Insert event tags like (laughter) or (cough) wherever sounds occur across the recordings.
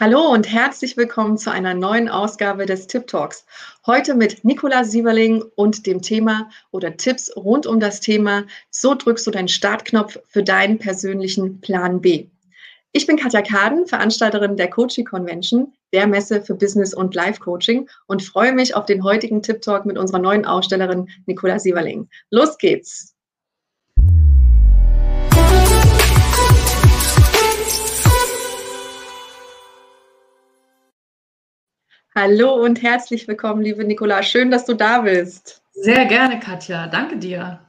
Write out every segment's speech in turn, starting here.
Hallo und herzlich willkommen zu einer neuen Ausgabe des Tip Talks. Heute mit Nicola Sieverling und dem Thema oder Tipps rund um das Thema So drückst du deinen Startknopf für deinen persönlichen Plan B. Ich bin Katja Kaden, Veranstalterin der Coaching Convention, der Messe für Business und Life Coaching und freue mich auf den heutigen Tip Talk mit unserer neuen Ausstellerin Nicola Sieverling. Los geht's! Hallo und herzlich willkommen, liebe Nicola. Schön, dass du da bist. Sehr gerne, Katja. Danke dir.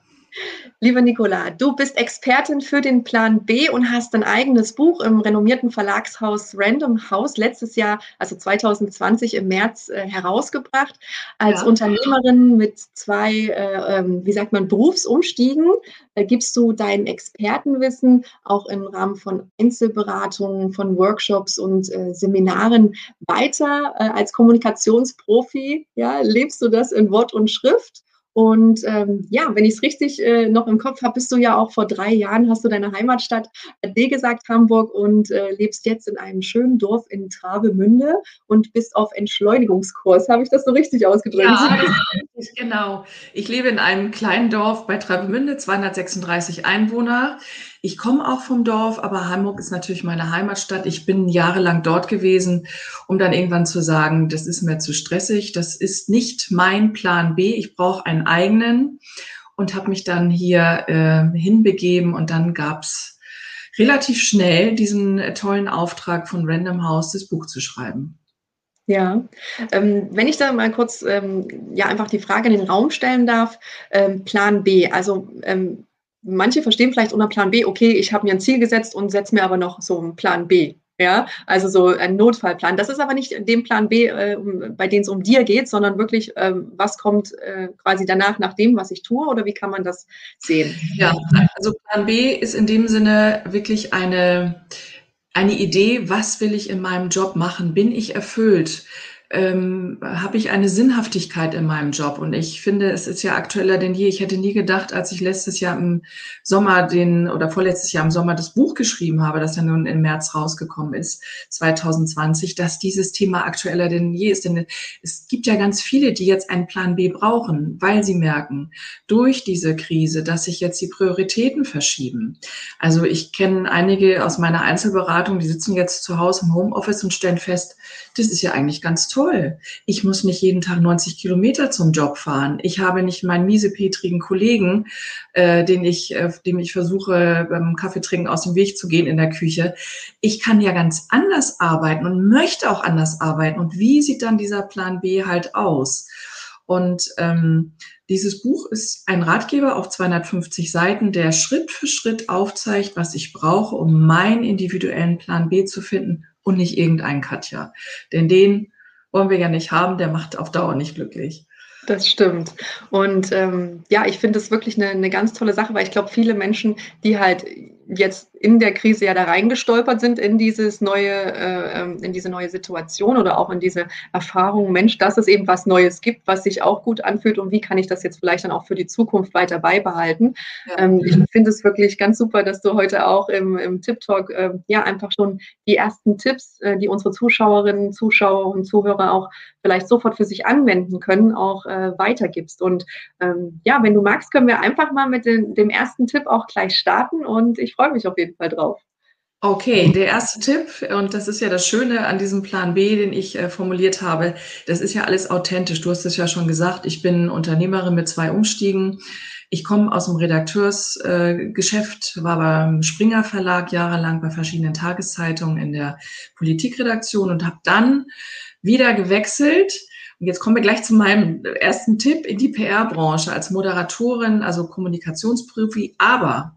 Liebe Nicola, du bist Expertin für den Plan B und hast ein eigenes Buch im renommierten Verlagshaus Random House letztes Jahr, also 2020 im März, äh, herausgebracht. Als ja. Unternehmerin mit zwei, äh, ähm, wie sagt man, Berufsumstiegen äh, gibst du dein Expertenwissen auch im Rahmen von Einzelberatungen, von Workshops und äh, Seminaren weiter. Äh, als Kommunikationsprofi ja, lebst du das in Wort und Schrift und ähm, ja, wenn ich es richtig äh, noch im Kopf habe, bist du ja auch vor drei Jahren, hast du deine Heimatstadt D gesagt, Hamburg, und äh, lebst jetzt in einem schönen Dorf in Travemünde und bist auf Entschleunigungskurs. Habe ich das so richtig ausgedrückt? Ja, (laughs) genau. Ich lebe in einem kleinen Dorf bei Travemünde, 236 Einwohner. Ich komme auch vom Dorf, aber Hamburg ist natürlich meine Heimatstadt. Ich bin jahrelang dort gewesen, um dann irgendwann zu sagen, das ist mir zu stressig, das ist nicht mein Plan B, ich brauche einen eigenen und habe mich dann hier äh, hinbegeben und dann gab's relativ schnell diesen äh, tollen Auftrag von Random House, das Buch zu schreiben. Ja, ähm, wenn ich da mal kurz ähm, ja einfach die Frage in den Raum stellen darf, ähm, Plan B, also ähm, manche verstehen vielleicht unter Plan B, okay, ich habe mir ein Ziel gesetzt und setze mir aber noch so einen Plan B. Ja, also so ein Notfallplan. Das ist aber nicht dem Plan B, äh, bei dem es um dir geht, sondern wirklich, ähm, was kommt äh, quasi danach nach dem, was ich tue oder wie kann man das sehen? Ja, also Plan B ist in dem Sinne wirklich eine, eine Idee, was will ich in meinem Job machen? Bin ich erfüllt? Ähm, habe ich eine Sinnhaftigkeit in meinem Job. Und ich finde, es ist ja aktueller denn je. Ich hätte nie gedacht, als ich letztes Jahr im Sommer den oder vorletztes Jahr im Sommer das Buch geschrieben habe, das ja nun im März rausgekommen ist, 2020, dass dieses Thema aktueller denn je ist. Denn es gibt ja ganz viele, die jetzt einen Plan B brauchen, weil sie merken, durch diese Krise, dass sich jetzt die Prioritäten verschieben. Also ich kenne einige aus meiner Einzelberatung, die sitzen jetzt zu Hause im Homeoffice und stellen fest, das ist ja eigentlich ganz toll. Ich muss nicht jeden Tag 90 Kilometer zum Job fahren. Ich habe nicht meinen miesepetrigen Kollegen, äh, den ich, äh, dem ich versuche, beim Kaffeetrinken aus dem Weg zu gehen in der Küche. Ich kann ja ganz anders arbeiten und möchte auch anders arbeiten. Und wie sieht dann dieser Plan B halt aus? Und ähm, dieses Buch ist ein Ratgeber auf 250 Seiten, der Schritt für Schritt aufzeigt, was ich brauche, um meinen individuellen Plan B zu finden und nicht irgendein Katja. Denn den wollen wir ja nicht haben, der macht auf Dauer nicht glücklich. Das stimmt. Und ähm, ja, ich finde es wirklich eine, eine ganz tolle Sache, weil ich glaube, viele Menschen, die halt jetzt in der Krise ja da reingestolpert sind in dieses neue, äh, ähm, in diese neue Situation oder auch in diese Erfahrung, Mensch, dass es eben was Neues gibt, was sich auch gut anfühlt und wie kann ich das jetzt vielleicht dann auch für die Zukunft weiter beibehalten. Ja. Ähm, ich finde es wirklich ganz super, dass du heute auch im, im Tip Talk äh, ja einfach schon die ersten Tipps, äh, die unsere Zuschauerinnen, Zuschauer und Zuhörer auch vielleicht sofort für sich anwenden können, auch äh, weitergibst. Und ähm, ja, wenn du magst, können wir einfach mal mit den, dem ersten Tipp auch gleich starten und ich freue mich auf jeden Fall drauf. Okay, der erste Tipp, und das ist ja das Schöne an diesem Plan B, den ich äh, formuliert habe, das ist ja alles authentisch. Du hast es ja schon gesagt, ich bin Unternehmerin mit zwei Umstiegen. Ich komme aus dem Redakteursgeschäft, äh, war beim Springer Verlag jahrelang bei verschiedenen Tageszeitungen in der Politikredaktion und habe dann wieder gewechselt jetzt kommen wir gleich zu meinem ersten Tipp in die PR-Branche als Moderatorin, also Kommunikationsprofi. Aber,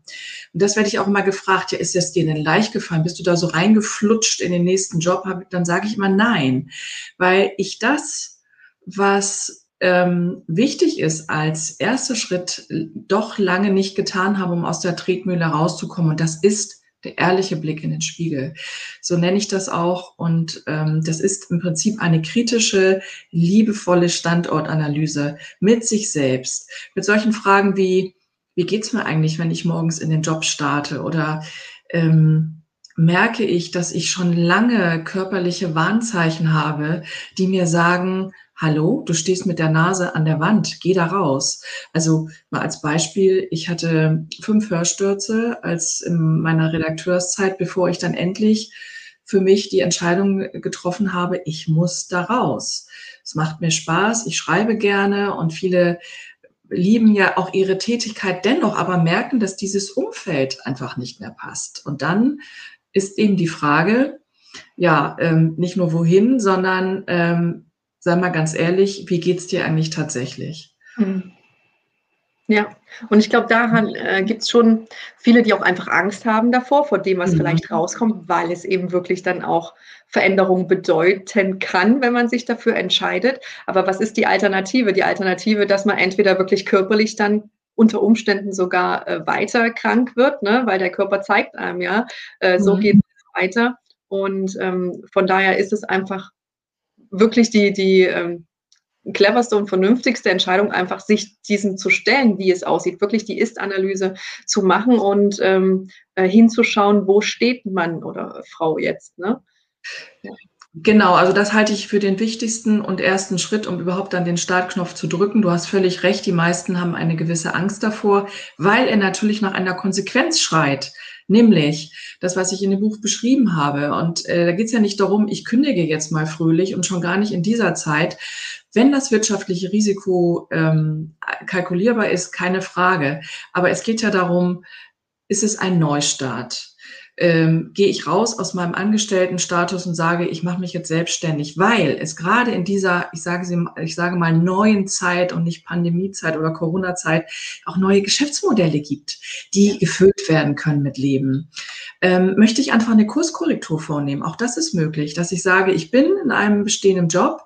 und das werde ich auch immer gefragt, ja, ist das dir denn leicht gefallen? Bist du da so reingeflutscht in den nächsten Job? Dann sage ich immer nein, weil ich das, was ähm, wichtig ist als erster Schritt, doch lange nicht getan habe, um aus der Tretmühle rauszukommen. Und das ist der ehrliche Blick in den Spiegel. So nenne ich das auch. Und ähm, das ist im Prinzip eine kritische, liebevolle Standortanalyse mit sich selbst. Mit solchen Fragen wie, wie geht's mir eigentlich, wenn ich morgens in den Job starte? Oder ähm, merke ich, dass ich schon lange körperliche Warnzeichen habe, die mir sagen, hallo, du stehst mit der Nase an der Wand, geh da raus. Also mal als Beispiel, ich hatte fünf Hörstürze als in meiner Redakteurszeit, bevor ich dann endlich für mich die Entscheidung getroffen habe, ich muss da raus. Es macht mir Spaß, ich schreibe gerne und viele lieben ja auch ihre Tätigkeit dennoch, aber merken, dass dieses Umfeld einfach nicht mehr passt. Und dann ist eben die Frage, ja, ähm, nicht nur wohin, sondern ähm, sei mal ganz ehrlich, wie geht's dir eigentlich tatsächlich? Hm. Ja, und ich glaube, daran äh, gibt es schon viele, die auch einfach Angst haben davor, vor dem, was mhm. vielleicht rauskommt, weil es eben wirklich dann auch Veränderungen bedeuten kann, wenn man sich dafür entscheidet. Aber was ist die Alternative? Die Alternative, dass man entweder wirklich körperlich dann unter Umständen sogar äh, weiter krank wird, ne? weil der Körper zeigt einem ja, äh, so mhm. geht es weiter. Und ähm, von daher ist es einfach wirklich die, die ähm, cleverste und vernünftigste Entscheidung, einfach sich diesem zu stellen, wie es aussieht, wirklich die Ist-Analyse zu machen und ähm, äh, hinzuschauen, wo steht man oder Frau jetzt. Ne? Ja. Genau, also das halte ich für den wichtigsten und ersten Schritt, um überhaupt dann den Startknopf zu drücken. Du hast völlig recht, die meisten haben eine gewisse Angst davor, weil er natürlich nach einer Konsequenz schreit. Nämlich das, was ich in dem Buch beschrieben habe. Und äh, da geht es ja nicht darum, ich kündige jetzt mal fröhlich und schon gar nicht in dieser Zeit. Wenn das wirtschaftliche Risiko ähm, kalkulierbar ist, keine Frage. Aber es geht ja darum, ist es ein Neustart? Ähm, gehe ich raus aus meinem Angestelltenstatus und sage, ich mache mich jetzt selbstständig, weil es gerade in dieser, ich sage sie, ich sage mal neuen Zeit und nicht Pandemiezeit oder Corona-Zeit auch neue Geschäftsmodelle gibt, die gefüllt werden können mit Leben. Ähm, möchte ich einfach eine Kurskorrektur vornehmen? Auch das ist möglich, dass ich sage, ich bin in einem bestehenden Job,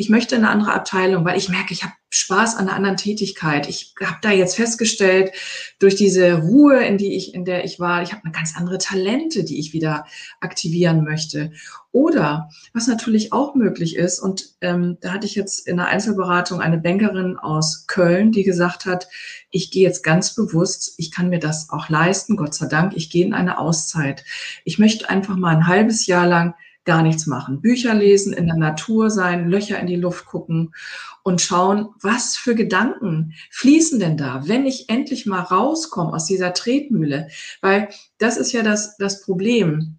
ich möchte eine andere Abteilung, weil ich merke, ich habe Spaß an einer anderen Tätigkeit. Ich habe da jetzt festgestellt, durch diese Ruhe, in die ich, in der ich war, ich habe eine ganz andere Talente, die ich wieder aktivieren möchte. Oder was natürlich auch möglich ist, und ähm, da hatte ich jetzt in der Einzelberatung eine Bankerin aus Köln, die gesagt hat, ich gehe jetzt ganz bewusst, ich kann mir das auch leisten, Gott sei Dank, ich gehe in eine Auszeit. Ich möchte einfach mal ein halbes Jahr lang gar nichts machen. Bücher lesen, in der Natur sein, Löcher in die Luft gucken und schauen, was für Gedanken fließen denn da, wenn ich endlich mal rauskomme aus dieser Tretmühle. Weil das ist ja das, das Problem.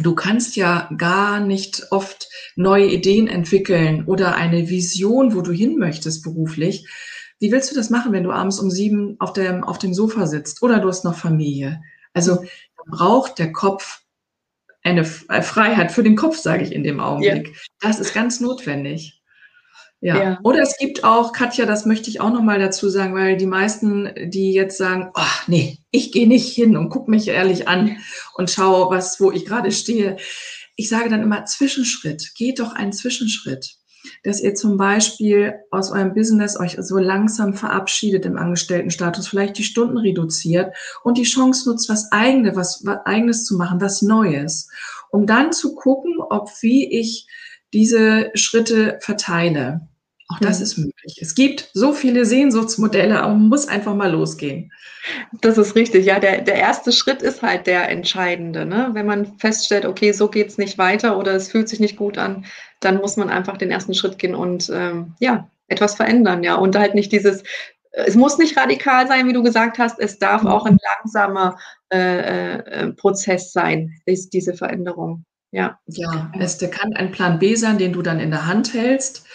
Du kannst ja gar nicht oft neue Ideen entwickeln oder eine Vision, wo du hin möchtest beruflich. Wie willst du das machen, wenn du abends um sieben auf dem, auf dem Sofa sitzt oder du hast noch Familie? Also braucht der Kopf eine äh, Freiheit für den Kopf, sage ich in dem Augenblick. Ja. Das ist ganz notwendig. Ja. ja. Oder es gibt auch, Katja, das möchte ich auch nochmal dazu sagen, weil die meisten, die jetzt sagen, oh, nee, ich gehe nicht hin und gucke mich ehrlich an und schaue, was, wo ich gerade stehe. Ich sage dann immer Zwischenschritt. Geht doch einen Zwischenschritt dass ihr zum Beispiel aus eurem Business euch so langsam verabschiedet im Angestelltenstatus, vielleicht die Stunden reduziert und die Chance nutzt, was eigenes, was, was eigenes zu machen, was Neues, um dann zu gucken, ob wie ich diese Schritte verteile. Auch das ist möglich. Es gibt so viele Sehnsuchtsmodelle, aber man muss einfach mal losgehen. Das ist richtig, ja. Der, der erste Schritt ist halt der entscheidende. Ne? Wenn man feststellt, okay, so geht es nicht weiter oder es fühlt sich nicht gut an, dann muss man einfach den ersten Schritt gehen und ähm, ja, etwas verändern, ja. Und halt nicht dieses, es muss nicht radikal sein, wie du gesagt hast, es darf auch ein langsamer äh, äh, Prozess sein, ist diese Veränderung. Ja. Ja, es kann ein Plan B sein, den du dann in der Hand hältst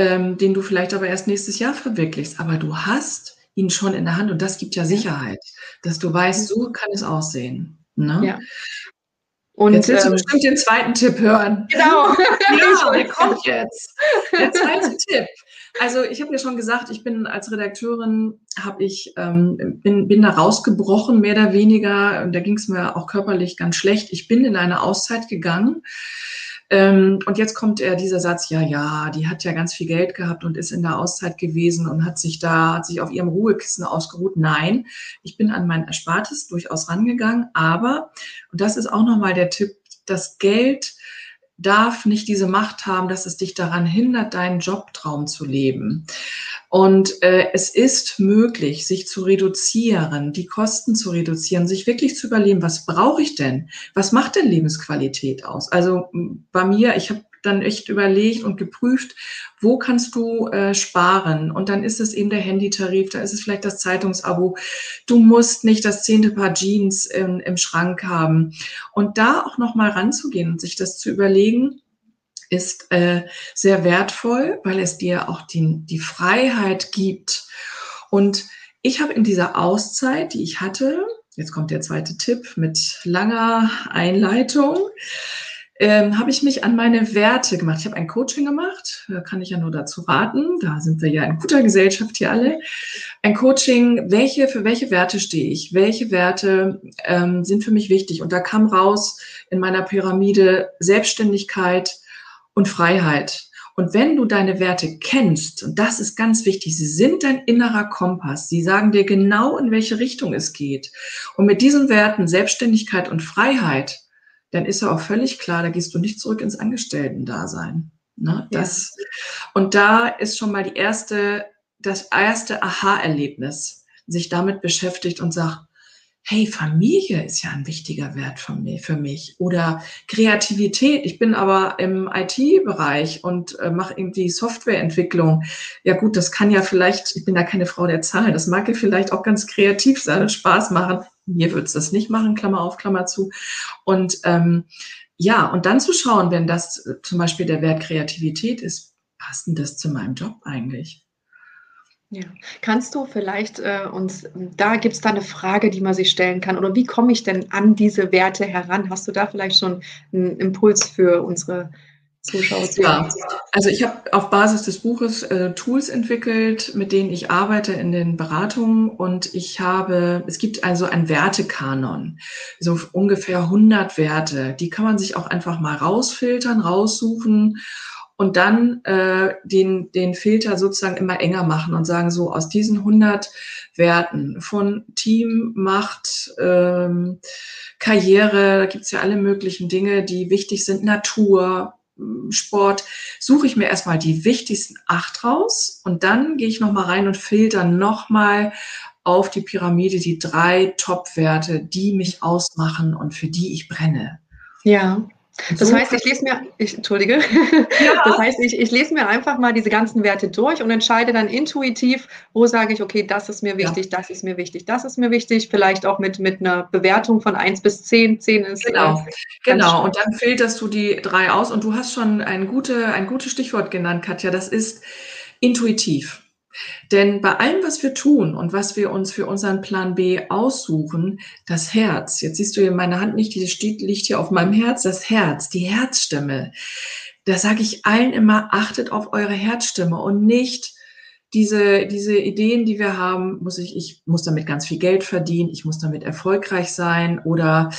ähm, den du vielleicht aber erst nächstes Jahr verwirklichst. Aber du hast ihn schon in der Hand und das gibt ja Sicherheit, dass du weißt, so kann es aussehen. Ne? Ja. Und jetzt willst du ähm, bestimmt den zweiten Tipp hören. Genau. ja, der kommt jetzt. Der zweite Tipp. Also ich habe ja schon gesagt, ich bin als Redakteurin, habe ich ähm, bin, bin da rausgebrochen, mehr oder weniger. Und da ging es mir auch körperlich ganz schlecht. Ich bin in eine Auszeit gegangen und jetzt kommt er dieser Satz, ja, ja, die hat ja ganz viel Geld gehabt und ist in der Auszeit gewesen und hat sich da, hat sich auf ihrem Ruhekissen ausgeruht. Nein, ich bin an mein Erspartes durchaus rangegangen, aber, und das ist auch nochmal der Tipp, das Geld darf nicht diese Macht haben, dass es dich daran hindert, deinen Jobtraum zu leben. Und äh, es ist möglich, sich zu reduzieren, die Kosten zu reduzieren, sich wirklich zu überlegen, was brauche ich denn? Was macht denn Lebensqualität aus? Also bei mir, ich habe dann echt überlegt und geprüft, wo kannst du äh, sparen? Und dann ist es eben der Handytarif, da ist es vielleicht das Zeitungsabo. Du musst nicht das zehnte Paar Jeans im, im Schrank haben. Und da auch nochmal ranzugehen und sich das zu überlegen, ist äh, sehr wertvoll, weil es dir auch die, die Freiheit gibt. Und ich habe in dieser Auszeit, die ich hatte, jetzt kommt der zweite Tipp mit langer Einleitung, ähm, habe ich mich an meine Werte gemacht. Ich habe ein Coaching gemacht, da kann ich ja nur dazu raten. Da sind wir ja in guter Gesellschaft hier alle. Ein Coaching, welche, für welche Werte stehe ich? Welche Werte ähm, sind für mich wichtig? Und da kam raus in meiner Pyramide Selbstständigkeit, und Freiheit. Und wenn du deine Werte kennst, und das ist ganz wichtig, sie sind dein innerer Kompass, sie sagen dir genau, in welche Richtung es geht. Und mit diesen Werten Selbstständigkeit und Freiheit, dann ist ja auch völlig klar, da gehst du nicht zurück ins Angestellten-Dasein. Ne? Das, ja. Und da ist schon mal die erste, das erste Aha-Erlebnis, sich damit beschäftigt und sagt, hey, Familie ist ja ein wichtiger Wert von mir, für mich. Oder Kreativität. Ich bin aber im IT-Bereich und äh, mache irgendwie Softwareentwicklung. Ja gut, das kann ja vielleicht, ich bin da keine Frau der Zahlen, das mag ja vielleicht auch ganz kreativ sein und Spaß machen. Mir würde es das nicht machen, Klammer auf, Klammer zu. Und ähm, ja, und dann zu schauen, wenn das äh, zum Beispiel der Wert Kreativität ist, passt denn das zu meinem Job eigentlich? Ja. Kannst du vielleicht äh, uns, da gibt es da eine Frage, die man sich stellen kann, oder wie komme ich denn an diese Werte heran? Hast du da vielleicht schon einen Impuls für unsere Zuschauer? Ja, also ich habe auf Basis des Buches äh, Tools entwickelt, mit denen ich arbeite in den Beratungen. Und ich habe, es gibt also ein Wertekanon, so ungefähr 100 Werte, die kann man sich auch einfach mal rausfiltern, raussuchen und dann äh, den, den Filter sozusagen immer enger machen und sagen, so aus diesen 100 Werten von Team, Macht, ähm, Karriere, da gibt's ja alle möglichen Dinge, die wichtig sind, Natur, Sport, suche ich mir erstmal die wichtigsten acht raus und dann gehe ich nochmal rein und filter nochmal auf die Pyramide die drei Top-Werte, die mich ausmachen und für die ich brenne. Ja. Das heißt, ich lese mir, ich, entschuldige, ja. das heißt, ich, ich lese mir einfach mal diese ganzen Werte durch und entscheide dann intuitiv, wo sage ich, okay, das ist mir wichtig, ja. das ist mir wichtig, das ist mir wichtig, vielleicht auch mit, mit einer Bewertung von 1 bis 10. 10 ist. Genau, äh, genau. und dann filterst du die drei aus und du hast schon ein, gute, ein gutes Stichwort genannt, Katja, das ist intuitiv. Denn bei allem, was wir tun und was wir uns für unseren Plan B aussuchen, das Herz, jetzt siehst du hier meine Hand nicht, die steht, liegt hier auf meinem Herz, das Herz, die Herzstimme, da sage ich allen immer, achtet auf eure Herzstimme und nicht diese, diese Ideen, die wir haben, muss ich, ich muss damit ganz viel Geld verdienen, ich muss damit erfolgreich sein oder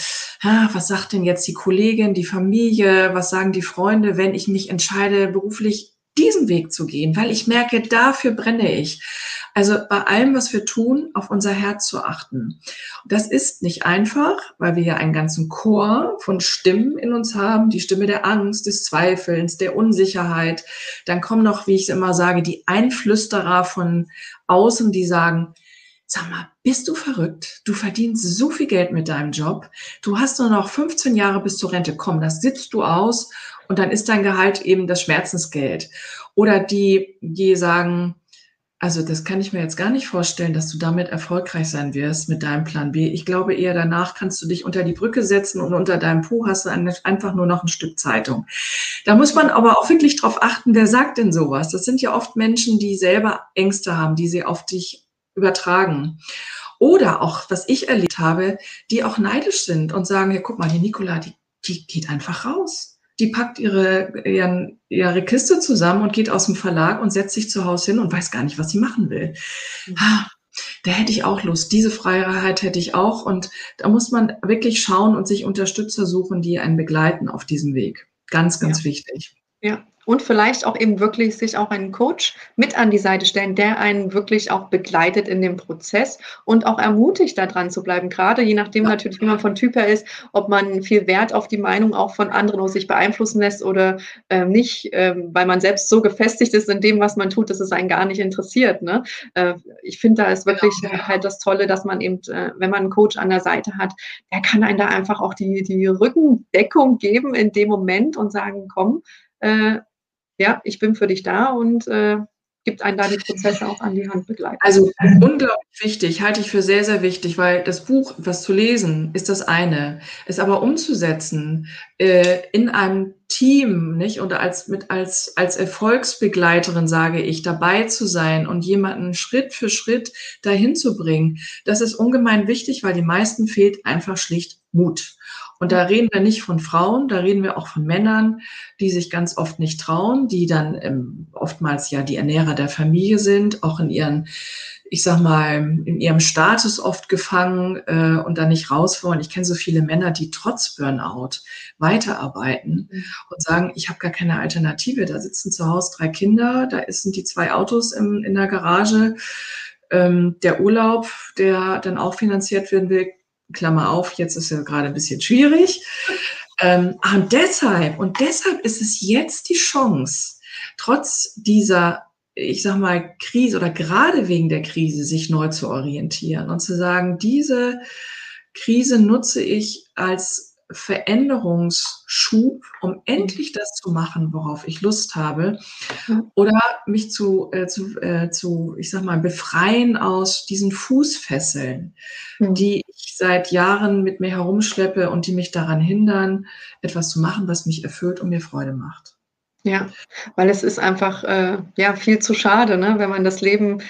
ah, was sagt denn jetzt die Kollegin, die Familie, was sagen die Freunde, wenn ich mich entscheide, beruflich diesen Weg zu gehen, weil ich merke, dafür brenne ich. Also bei allem, was wir tun, auf unser Herz zu achten. Das ist nicht einfach, weil wir ja einen ganzen Chor von Stimmen in uns haben. Die Stimme der Angst, des Zweifelns, der Unsicherheit. Dann kommen noch, wie ich es immer sage, die Einflüsterer von außen, die sagen, Sag mal, bist du verrückt? Du verdienst so viel Geld mit deinem Job. Du hast nur noch 15 Jahre bis zur Rente. Komm, das sitzt du aus und dann ist dein Gehalt eben das Schmerzensgeld. Oder die, die sagen, also das kann ich mir jetzt gar nicht vorstellen, dass du damit erfolgreich sein wirst mit deinem Plan B. Ich glaube eher danach kannst du dich unter die Brücke setzen und unter deinem Po hast du einfach nur noch ein Stück Zeitung. Da muss man aber auch wirklich drauf achten, wer sagt denn sowas? Das sind ja oft Menschen, die selber Ängste haben, die sie auf dich übertragen. Oder auch, was ich erlebt habe, die auch neidisch sind und sagen, ja, guck mal, die Nikola, die, die geht einfach raus die packt ihre, ihren, ihre Kiste zusammen und geht aus dem Verlag und setzt sich zu Hause hin und weiß gar nicht, was sie machen will. Mhm. Da hätte ich auch Lust. Diese Freiheit hätte ich auch. Und da muss man wirklich schauen und sich Unterstützer suchen, die einen begleiten auf diesem Weg. Ganz, ganz ja. wichtig. Ja, und vielleicht auch eben wirklich sich auch einen Coach mit an die Seite stellen, der einen wirklich auch begleitet in dem Prozess und auch ermutigt, da dran zu bleiben. Gerade je nachdem natürlich, wie man von Typ her ist, ob man viel Wert auf die Meinung auch von anderen sich beeinflussen lässt oder äh, nicht, äh, weil man selbst so gefestigt ist in dem, was man tut, dass es einen gar nicht interessiert. Ne? Äh, ich finde, da ist wirklich genau. halt das Tolle, dass man eben, äh, wenn man einen Coach an der Seite hat, der kann einen da einfach auch die, die Rückendeckung geben in dem Moment und sagen, komm, äh, ja, ich bin für dich da und äh, gibt einen da die Prozesse auch an die Hand begleiten. Also unglaublich wichtig, halte ich für sehr, sehr wichtig, weil das Buch, was zu lesen, ist das eine, es aber umzusetzen äh, in einem Team, nicht? Und als mit als als Erfolgsbegleiterin sage ich, dabei zu sein und jemanden Schritt für Schritt dahin zu bringen, das ist ungemein wichtig, weil die meisten fehlt einfach schlicht Mut. Und da reden wir nicht von Frauen, da reden wir auch von Männern, die sich ganz oft nicht trauen, die dann ähm, oftmals ja die Ernährer der Familie sind, auch in ihren, ich sag mal, in ihrem Status oft gefangen äh, und da nicht raus wollen. Ich kenne so viele Männer, die trotz Burnout weiterarbeiten und sagen, ich habe gar keine Alternative. Da sitzen zu Hause drei Kinder, da sind die zwei Autos im, in der Garage. Ähm, der Urlaub, der dann auch finanziert werden will, Klammer auf, jetzt ist ja gerade ein bisschen schwierig. Ähm, und deshalb, und deshalb ist es jetzt die Chance, trotz dieser, ich sag mal, Krise oder gerade wegen der Krise sich neu zu orientieren und zu sagen, diese Krise nutze ich als Veränderungsschub, um endlich das zu machen, worauf ich Lust habe, oder mich zu, äh, zu, äh, zu, ich sag mal, befreien aus diesen Fußfesseln, mhm. die ich seit Jahren mit mir herumschleppe und die mich daran hindern, etwas zu machen, was mich erfüllt und mir Freude macht. Ja, weil es ist einfach äh, ja viel zu schade, ne, wenn man das Leben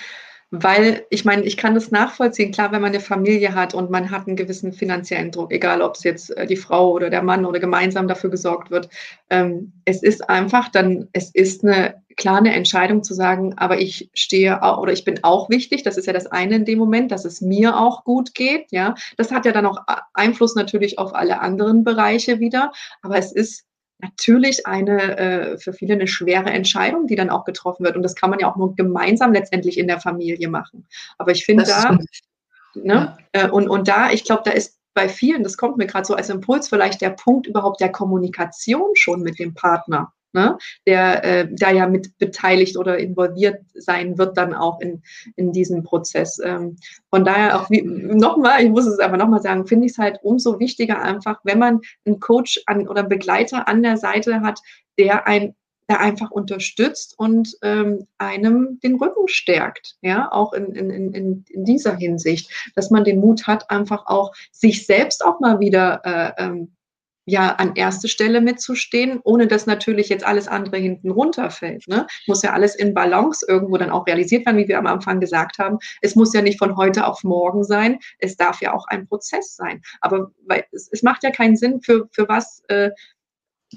weil ich meine, ich kann das nachvollziehen. Klar, wenn man eine Familie hat und man hat einen gewissen finanziellen Druck, egal ob es jetzt äh, die Frau oder der Mann oder gemeinsam dafür gesorgt wird. Ähm, es ist einfach dann, es ist eine klare Entscheidung zu sagen, aber ich stehe auch oder ich bin auch wichtig. Das ist ja das eine in dem Moment, dass es mir auch gut geht. Ja, das hat ja dann auch Einfluss natürlich auf alle anderen Bereiche wieder. Aber es ist natürlich eine äh, für viele eine schwere Entscheidung, die dann auch getroffen wird. Und das kann man ja auch nur gemeinsam letztendlich in der Familie machen. Aber ich finde da, ne, ja. äh, und, und da, ich glaube, da ist bei vielen, das kommt mir gerade so als Impuls, vielleicht der Punkt überhaupt der Kommunikation schon mit dem Partner ne, der äh, da ja mit beteiligt oder involviert sein wird dann auch in, in diesem Prozess. Ähm, von daher auch nochmal, ich muss es einfach nochmal sagen, finde ich es halt umso wichtiger einfach, wenn man einen Coach an, oder einen Begleiter an der Seite hat, der ein der einfach unterstützt und ähm, einem den Rücken stärkt, ja, auch in, in, in, in dieser Hinsicht, dass man den Mut hat, einfach auch sich selbst auch mal wieder äh, ähm, ja an erste Stelle mitzustehen, ohne dass natürlich jetzt alles andere hinten runterfällt. Ne? Muss ja alles in Balance irgendwo dann auch realisiert werden, wie wir am Anfang gesagt haben. Es muss ja nicht von heute auf morgen sein. Es darf ja auch ein Prozess sein. Aber weil, es, es macht ja keinen Sinn, für, für was äh,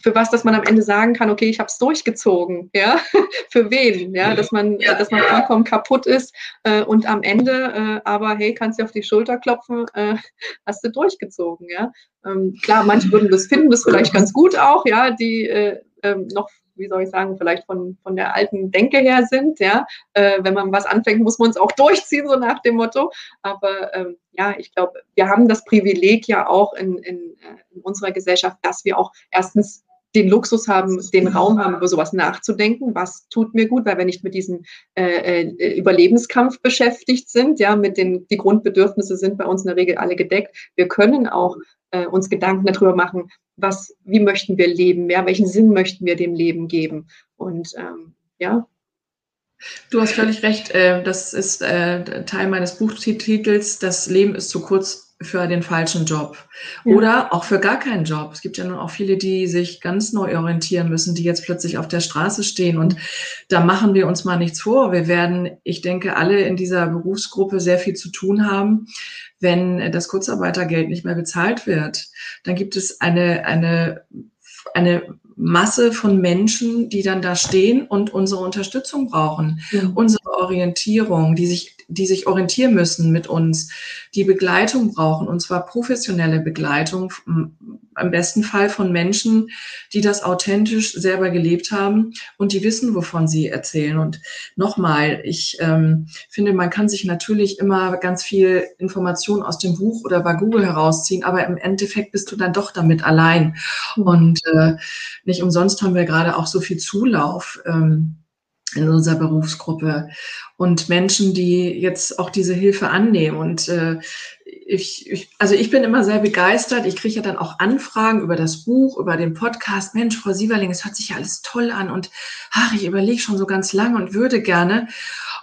für was, dass man am Ende sagen kann, okay, ich habe es durchgezogen, ja, (laughs) für wen, ja, dass man, ja, dass man ja. vollkommen kaputt ist äh, und am Ende, äh, aber hey, kannst du auf die Schulter klopfen, äh, (laughs) hast du durchgezogen, ja. Ähm, klar, manche würden das finden, das vielleicht ganz gut auch, ja, die äh, ähm, noch wie soll ich sagen, vielleicht von, von der alten Denke her sind, ja. Äh, wenn man was anfängt, muss man es auch (laughs) durchziehen, so nach dem Motto. Aber ähm, ja, ich glaube, wir haben das Privileg ja auch in, in, äh, in unserer Gesellschaft, dass wir auch erstens den Luxus haben, den Raum haben, über sowas nachzudenken, was tut mir gut, weil wir nicht mit diesem äh, äh, Überlebenskampf beschäftigt sind, ja, mit den, die Grundbedürfnisse sind bei uns in der Regel alle gedeckt. Wir können auch äh, uns Gedanken darüber machen, was, wie möchten wir leben, ja, welchen Sinn möchten wir dem Leben geben und ähm, ja. Du hast völlig recht. Äh, das ist äh, Teil meines Buchtitels. Das Leben ist zu kurz, für den falschen Job ja. oder auch für gar keinen Job. Es gibt ja nun auch viele, die sich ganz neu orientieren müssen, die jetzt plötzlich auf der Straße stehen und da machen wir uns mal nichts vor. Wir werden, ich denke, alle in dieser Berufsgruppe sehr viel zu tun haben, wenn das Kurzarbeitergeld nicht mehr bezahlt wird. Dann gibt es eine, eine, eine Masse von Menschen, die dann da stehen und unsere Unterstützung brauchen, ja. unsere Orientierung, die sich die sich orientieren müssen mit uns, die Begleitung brauchen, und zwar professionelle Begleitung, im besten Fall von Menschen, die das authentisch selber gelebt haben und die wissen, wovon sie erzählen. Und nochmal, ich ähm, finde, man kann sich natürlich immer ganz viel Information aus dem Buch oder bei Google herausziehen, aber im Endeffekt bist du dann doch damit allein. Mhm. Und äh, nicht umsonst haben wir gerade auch so viel Zulauf. Ähm, in unserer Berufsgruppe und Menschen, die jetzt auch diese Hilfe annehmen. Und äh, ich, ich, also ich bin immer sehr begeistert. Ich kriege ja dann auch Anfragen über das Buch, über den Podcast. Mensch, Frau Sieverling, es hört sich ja alles toll an und ach, ich überlege schon so ganz lange und würde gerne.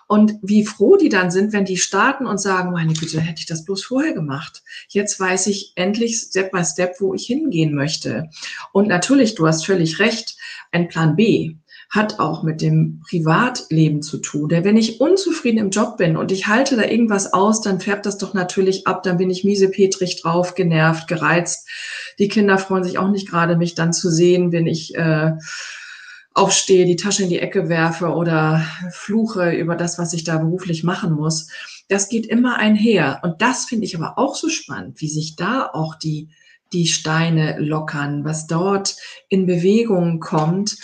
Und wie froh die dann sind, wenn die starten und sagen, meine Güte, hätte ich das bloß vorher gemacht. Jetzt weiß ich endlich Step by Step, wo ich hingehen möchte. Und natürlich, du hast völlig recht, ein Plan B hat auch mit dem Privatleben zu tun. Denn wenn ich unzufrieden im Job bin und ich halte da irgendwas aus, dann färbt das doch natürlich ab, dann bin ich miesepetrig drauf, genervt, gereizt. Die Kinder freuen sich auch nicht gerade, mich dann zu sehen, wenn ich äh, aufstehe, die Tasche in die Ecke werfe oder fluche über das, was ich da beruflich machen muss. Das geht immer einher. Und das finde ich aber auch so spannend, wie sich da auch die, die Steine lockern, was dort in Bewegung kommt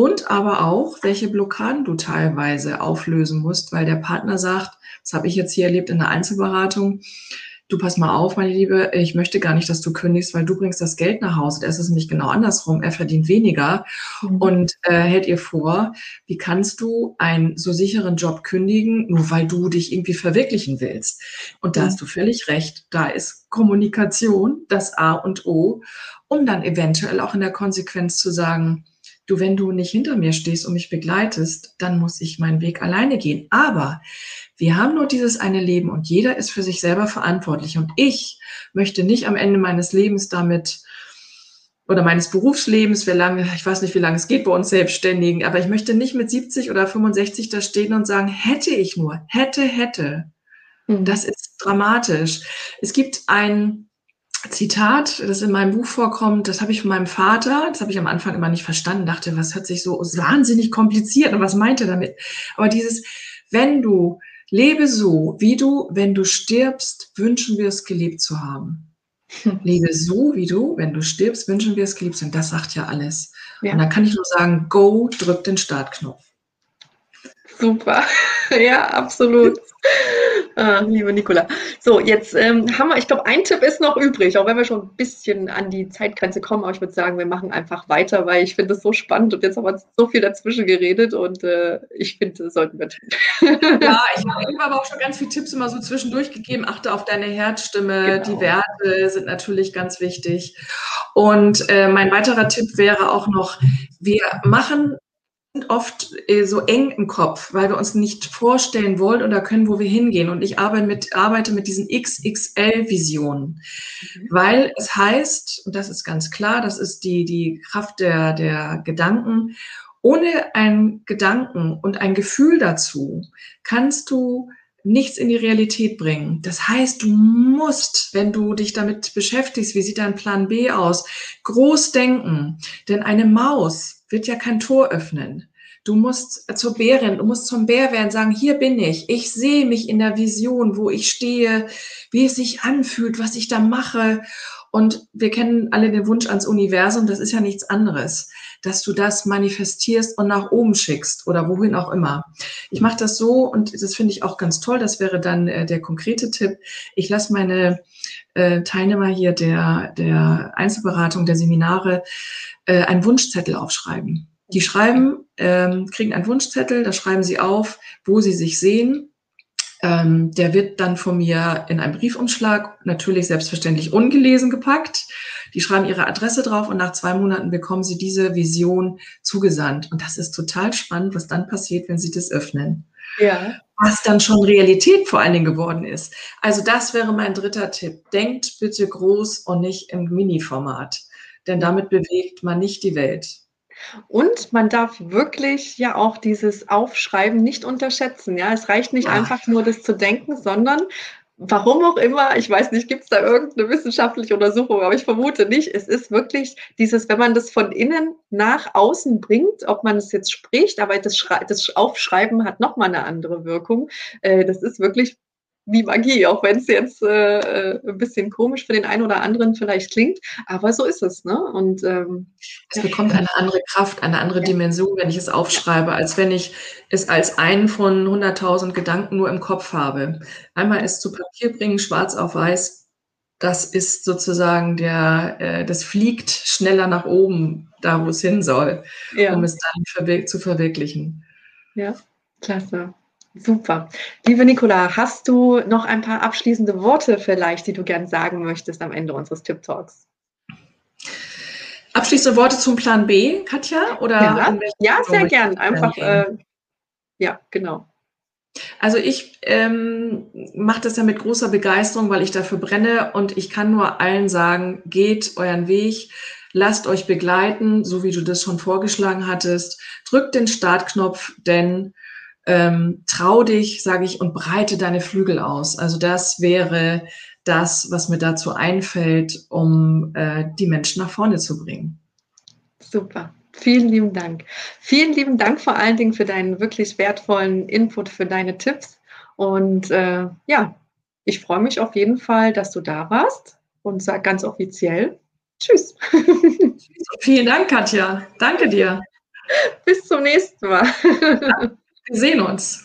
und aber auch, welche Blockaden du teilweise auflösen musst, weil der Partner sagt, das habe ich jetzt hier erlebt in der Einzelberatung, du pass mal auf, meine Liebe, ich möchte gar nicht, dass du kündigst, weil du bringst das Geld nach Hause. Es ist nämlich genau andersrum. Er verdient weniger mhm. und äh, hält ihr vor, wie kannst du einen so sicheren Job kündigen, nur weil du dich irgendwie verwirklichen willst. Und da mhm. hast du völlig recht. Da ist Kommunikation das A und O, um dann eventuell auch in der Konsequenz zu sagen, du, wenn du nicht hinter mir stehst und mich begleitest, dann muss ich meinen Weg alleine gehen. Aber wir haben nur dieses eine Leben und jeder ist für sich selber verantwortlich. Und ich möchte nicht am Ende meines Lebens damit oder meines Berufslebens, wie lange, ich weiß nicht, wie lange es geht bei uns Selbstständigen, aber ich möchte nicht mit 70 oder 65 da stehen und sagen, hätte ich nur, hätte, hätte. Mhm. Das ist dramatisch. Es gibt ein Zitat, das in meinem Buch vorkommt, das habe ich von meinem Vater, das habe ich am Anfang immer nicht verstanden, dachte, was hört sich so wahnsinnig kompliziert und was meint er damit? Aber dieses, wenn du lebe so, wie du, wenn du stirbst, wünschen wir es gelebt zu haben. Hm. Lebe so, wie du, wenn du stirbst, wünschen wir es gelebt zu haben. Das sagt ja alles. Ja. Und da kann ich nur sagen, go, drück den Startknopf. Super. (laughs) Ja, absolut. Ah, liebe Nicola. So, jetzt ähm, haben wir, ich glaube, ein Tipp ist noch übrig, auch wenn wir schon ein bisschen an die Zeitgrenze kommen, aber ich würde sagen, wir machen einfach weiter, weil ich finde es so spannend und jetzt haben wir so viel dazwischen geredet und äh, ich finde, das sollten wir tun. Ja, (laughs) ich habe aber auch schon ganz viele Tipps immer so zwischendurch gegeben. Achte auf deine Herzstimme, genau. die Werte sind natürlich ganz wichtig. Und äh, mein weiterer Tipp wäre auch noch, wir machen oft äh, so eng im Kopf, weil wir uns nicht vorstellen wollen oder können, wo wir hingehen. Und ich arbeite mit, arbeite mit diesen XXL-Visionen, mhm. weil es heißt, und das ist ganz klar, das ist die, die Kraft der, der Gedanken, ohne einen Gedanken und ein Gefühl dazu kannst du nichts in die Realität bringen. Das heißt, du musst, wenn du dich damit beschäftigst, wie sieht dein Plan B aus, groß denken. Denn eine Maus wird ja kein Tor öffnen. Du musst zur Bärin, du musst zum Bär werden, sagen, hier bin ich. Ich sehe mich in der Vision, wo ich stehe, wie es sich anfühlt, was ich da mache. Und wir kennen alle den Wunsch ans Universum, das ist ja nichts anderes, dass du das manifestierst und nach oben schickst oder wohin auch immer. Ich mache das so und das finde ich auch ganz toll, das wäre dann äh, der konkrete Tipp. Ich lasse meine äh, Teilnehmer hier der, der Einzelberatung, der Seminare äh, einen Wunschzettel aufschreiben. Die schreiben, ähm, kriegen einen Wunschzettel, da schreiben sie auf, wo sie sich sehen. Ähm, der wird dann von mir in einem Briefumschlag, natürlich selbstverständlich ungelesen gepackt. Die schreiben ihre Adresse drauf und nach zwei Monaten bekommen sie diese Vision zugesandt. Und das ist total spannend, was dann passiert, wenn sie das öffnen. Ja. Was dann schon Realität vor allen Dingen geworden ist. Also das wäre mein dritter Tipp. Denkt bitte groß und nicht im Mini-Format denn damit bewegt man nicht die Welt. Und man darf wirklich ja auch dieses Aufschreiben nicht unterschätzen. Ja, es reicht nicht Ach. einfach nur das zu denken, sondern warum auch immer, ich weiß nicht, gibt es da irgendeine wissenschaftliche Untersuchung, aber ich vermute nicht. Es ist wirklich dieses, wenn man das von innen nach außen bringt, ob man es jetzt spricht, aber das, das Aufschreiben hat nochmal eine andere Wirkung. Äh, das ist wirklich wie Magie, auch wenn es jetzt äh, äh, ein bisschen komisch für den einen oder anderen vielleicht klingt, aber so ist es. Ne? Und ähm, es bekommt eine andere Kraft, eine andere ja. Dimension, wenn ich es aufschreibe, als wenn ich es als einen von 100.000 Gedanken nur im Kopf habe. Einmal es zu Papier bringen, schwarz auf weiß, das ist sozusagen der, äh, das fliegt schneller nach oben, da wo es hin soll, ja. um es dann verwir zu verwirklichen. Ja, klasse. Super. Liebe Nicola, hast du noch ein paar abschließende Worte vielleicht, die du gern sagen möchtest am Ende unseres Tip Talks? Abschließende Worte zum Plan B, Katja? Oder ja, ja sehr gern. Einfach, äh, ja, genau. Also ich ähm, mache das ja mit großer Begeisterung, weil ich dafür brenne und ich kann nur allen sagen, geht euren Weg, lasst euch begleiten, so wie du das schon vorgeschlagen hattest, drückt den Startknopf, denn ähm, trau dich, sage ich, und breite deine Flügel aus. Also das wäre das, was mir dazu einfällt, um äh, die Menschen nach vorne zu bringen. Super. Vielen lieben Dank. Vielen lieben Dank vor allen Dingen für deinen wirklich wertvollen Input, für deine Tipps. Und äh, ja, ich freue mich auf jeden Fall, dass du da warst und sage ganz offiziell Tschüss. (laughs) Vielen Dank, Katja. Danke dir. Bis zum nächsten Mal. (laughs) Wir sehen uns.